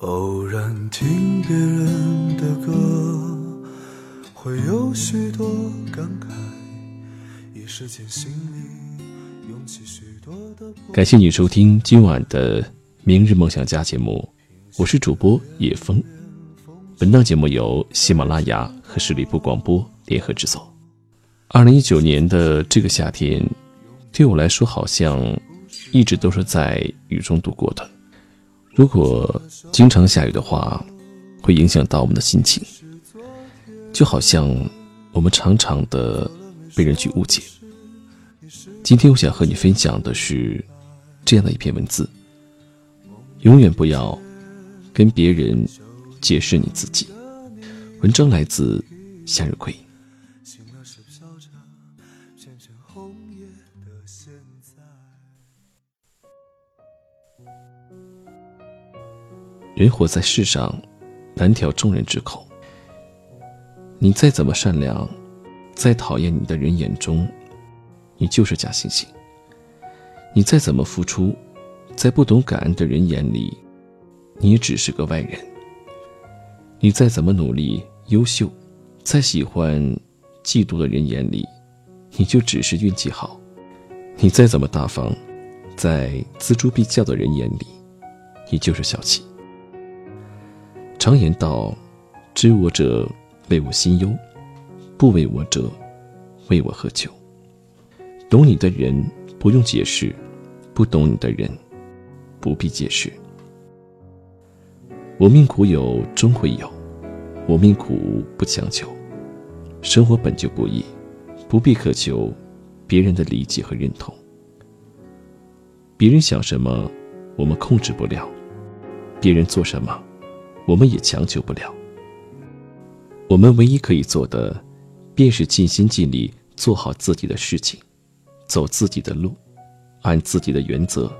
偶然听别人的歌，会有许多感慨，一时间心里涌起许多的。感谢你收听今晚的《明日梦想家》节目，我是主播叶峰。本档节目由喜马拉雅和十里铺广播联合制作。二零一九年的这个夏天，对我来说好像一直都是在雨中度过的。如果经常下雨的话，会影响到我们的心情，就好像我们常常的被人去误解。今天我想和你分享的是这样的一篇文字：永远不要跟别人解释你自己。文章来自向日葵。人活在世上，难挑众人之口。你再怎么善良，再讨厌你的人眼中，你就是假惺惺。你再怎么付出，在不懂感恩的人眼里，你也只是个外人。你再怎么努力、优秀，在喜欢、嫉妒的人眼里，你就只是运气好。你再怎么大方，在锱铢必较的人眼里，你就是小气。常言道：“知我者，为我心忧；不为我者，为我何求？”懂你的人不用解释，不懂你的人不必解释。我命苦有终会有，我命苦不强求。生活本就不易，不必渴求别人的理解和认同。别人想什么，我们控制不了；别人做什么。我们也强求不了。我们唯一可以做的，便是尽心尽力做好自己的事情，走自己的路，按自己的原则，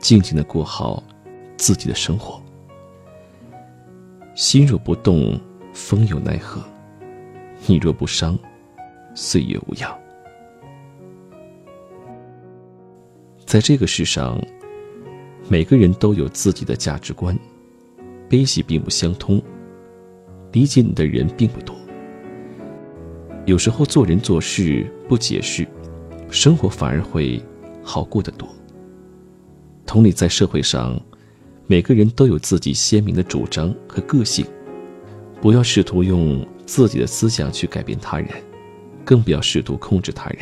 静静的过好自己的生活。心若不动，风有奈何；你若不伤，岁月无恙。在这个世上，每个人都有自己的价值观。悲喜并不相通，理解你的人并不多。有时候做人做事不解释，生活反而会好过得多。同理，在社会上，每个人都有自己鲜明的主张和个性，不要试图用自己的思想去改变他人，更不要试图控制他人。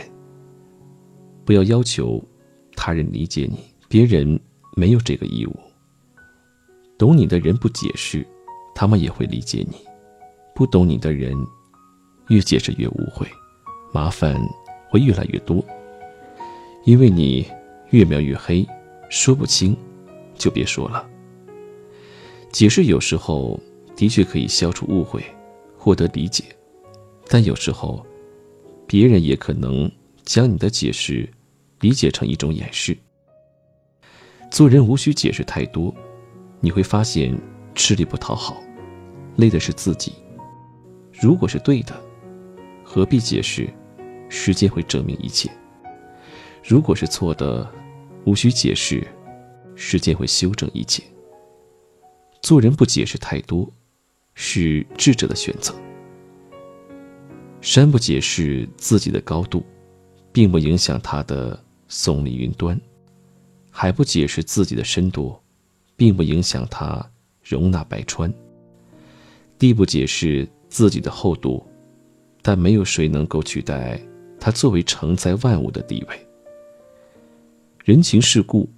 不要要求他人理解你，别人没有这个义务。懂你的人不解释，他们也会理解你；不懂你的人，越解释越误会，麻烦会越来越多。因为你越描越黑，说不清，就别说了。解释有时候的确可以消除误会，获得理解，但有时候，别人也可能将你的解释理解成一种掩饰。做人无需解释太多。你会发现，吃力不讨好，累的是自己。如果是对的，何必解释？时间会证明一切。如果是错的，无需解释，时间会修正一切。做人不解释太多，是智者的选择。山不解释自己的高度，并不影响它的耸立云端；海不解释自己的深度。并不影响它容纳百川。地不解释自己的厚度，但没有谁能够取代它作为承载万物的地位。人情世故，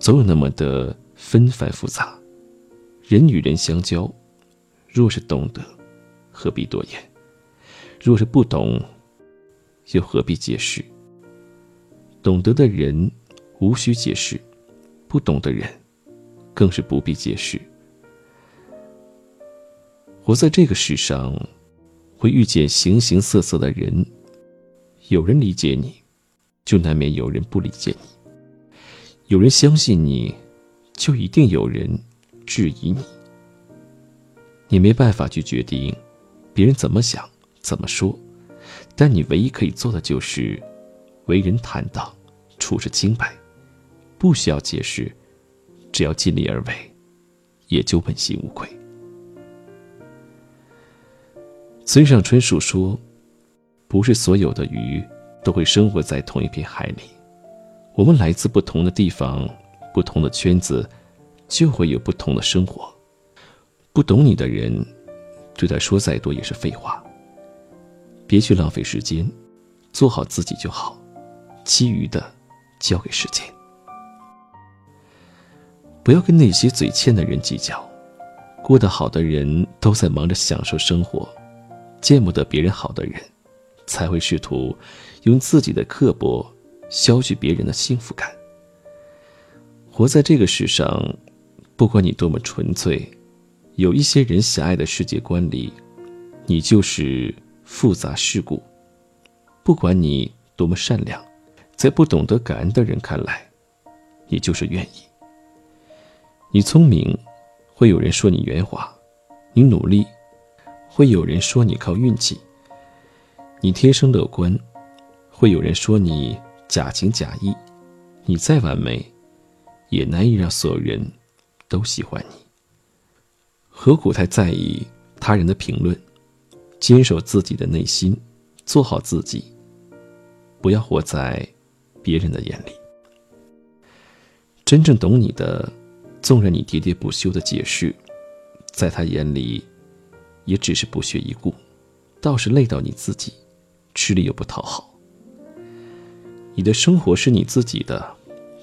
总有那么的纷繁复杂。人与人相交，若是懂得，何必多言；若是不懂，又何必解释？懂得的人无需解释，不懂的人。更是不必解释。活在这个世上，会遇见形形色色的人，有人理解你，就难免有人不理解你；有人相信你，就一定有人质疑你。你没办法去决定别人怎么想、怎么说，但你唯一可以做的就是为人坦荡，处事清白，不需要解释。只要尽力而为，也就问心无愧。村上春树说：“不是所有的鱼都会生活在同一片海里，我们来自不同的地方，不同的圈子，就会有不同的生活。不懂你的人，对他说再多也是废话。别去浪费时间，做好自己就好，其余的交给时间。不要跟那些嘴欠的人计较，过得好的人都在忙着享受生活。”见不得别人好的人，才会试图用自己的刻薄消去别人的幸福感。活在这个世上，不管你多么纯粹，有一些人狭隘的世界观里，你就是复杂世故；不管你多么善良，在不懂得感恩的人看来，你就是愿意。你聪明，会有人说你圆滑；你努力。会有人说你靠运气，你天生乐观；会有人说你假情假意，你再完美，也难以让所有人都喜欢你。何苦太在意他人的评论？坚守自己的内心，做好自己，不要活在别人的眼里。真正懂你的，纵然你喋喋不休的解释，在他眼里。也只是不屑一顾，倒是累到你自己，吃力又不讨好。你的生活是你自己的，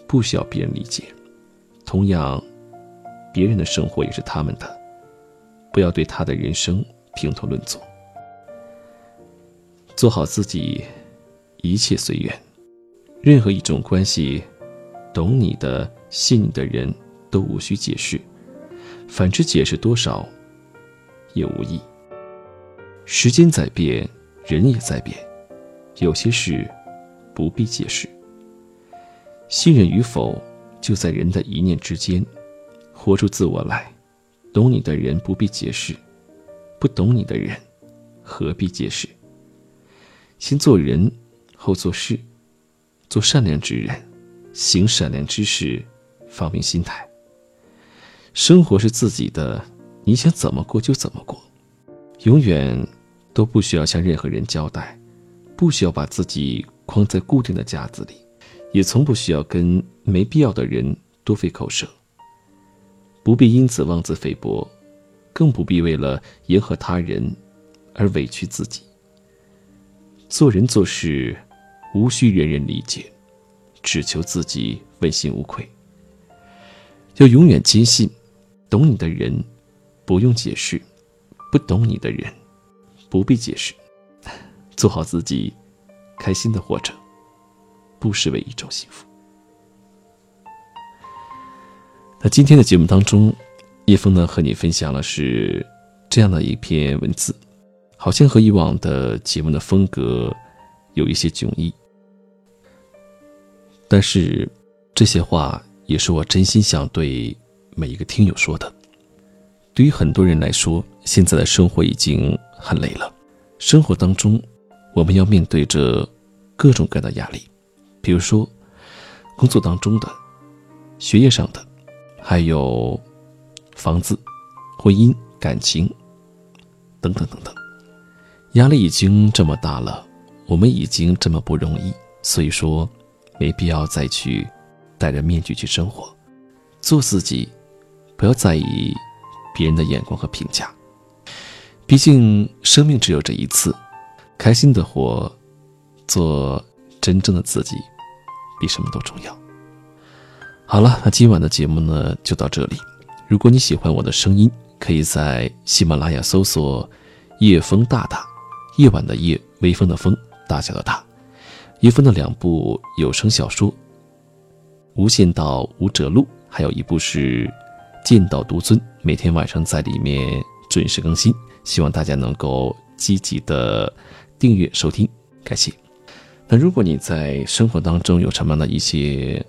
不需要别人理解。同样，别人的生活也是他们的，不要对他的人生评头论足。做好自己，一切随缘。任何一种关系，懂你的、信你的人都无需解释，反之解释多少。也无益。时间在变，人也在变，有些事不必解释。信任与否，就在人的一念之间。活出自我来，懂你的人不必解释，不懂你的人何必解释？先做人，后做事，做善良之人，行善良之事，放平心态。生活是自己的。你想怎么过就怎么过，永远都不需要向任何人交代，不需要把自己框在固定的架子里，也从不需要跟没必要的人多费口舌。不必因此妄自菲薄，更不必为了迎合他人而委屈自己。做人做事，无需人人理解，只求自己问心无愧。要永远坚信，懂你的人。不用解释，不懂你的人，不必解释，做好自己，开心的活着，不失为一种幸福。那今天的节目当中，叶枫呢和你分享了是这样的一篇文字，好像和以往的节目的风格有一些迥异，但是这些话也是我真心想对每一个听友说的。对于很多人来说，现在的生活已经很累了。生活当中，我们要面对着各种各样的压力，比如说工作当中的、学业上的，还有房子、婚姻、感情等等等等。压力已经这么大了，我们已经这么不容易，所以说没必要再去戴着面具去生活，做自己，不要在意。别人的眼光和评价，毕竟生命只有这一次，开心的活，做真正的自己，比什么都重要。好了，那今晚的节目呢就到这里。如果你喜欢我的声音，可以在喜马拉雅搜索“夜风大大”，夜晚的夜，微风的风，大小的大。叶枫的两部有声小说《无限道无者路》，还有一部是。剑道独尊每天晚上在里面准时更新，希望大家能够积极的订阅收听，感谢。那如果你在生活当中有什么样的一些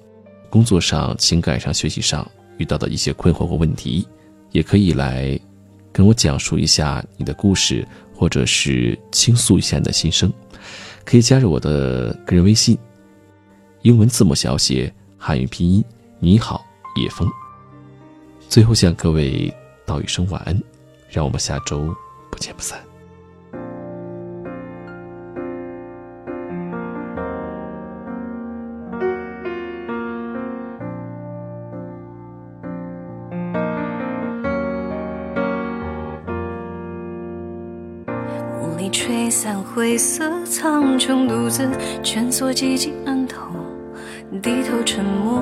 工作上、情感上、学习上遇到的一些困惑或问题，也可以来跟我讲述一下你的故事，或者是倾诉一下你的心声，可以加入我的个人微信，英文字母小写，汉语拼音，你好，叶峰。最后向各位道一声晚安，让我们下周不见不散。雾里吹散灰色苍穹，独自蜷缩寂静案头，低头沉默，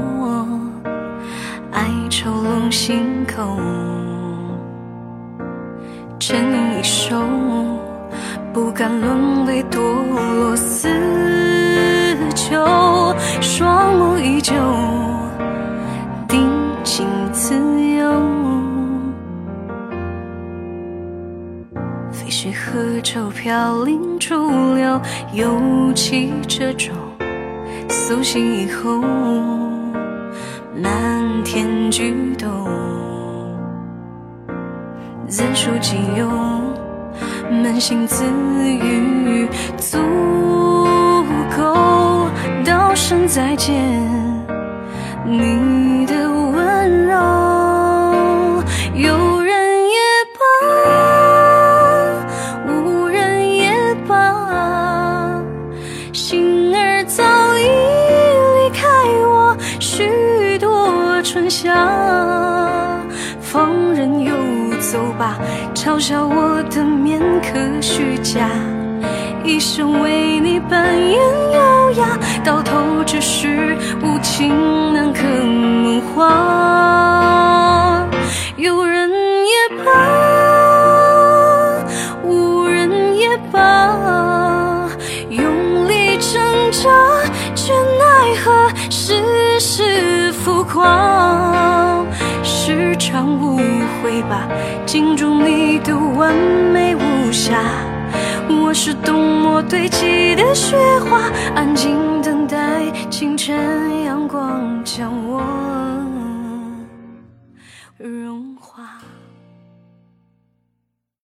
哀愁笼心口，沉吟一首，不敢沦为堕落死囚，双目依旧，定情自由。飞絮河舟飘零逐流，尤其这种苏醒以后，天举动，自述己有，扪心自语足够，道声再见，你的嘲笑我的面可虚假，一生为你扮演优雅，到头只是无情难可梦话。有人也罢，无人也罢，用力挣扎，却奈何世事浮夸。场误会吧，镜中你的完美无瑕。我是冬末堆积的雪花，安静等待清晨阳光将我融化。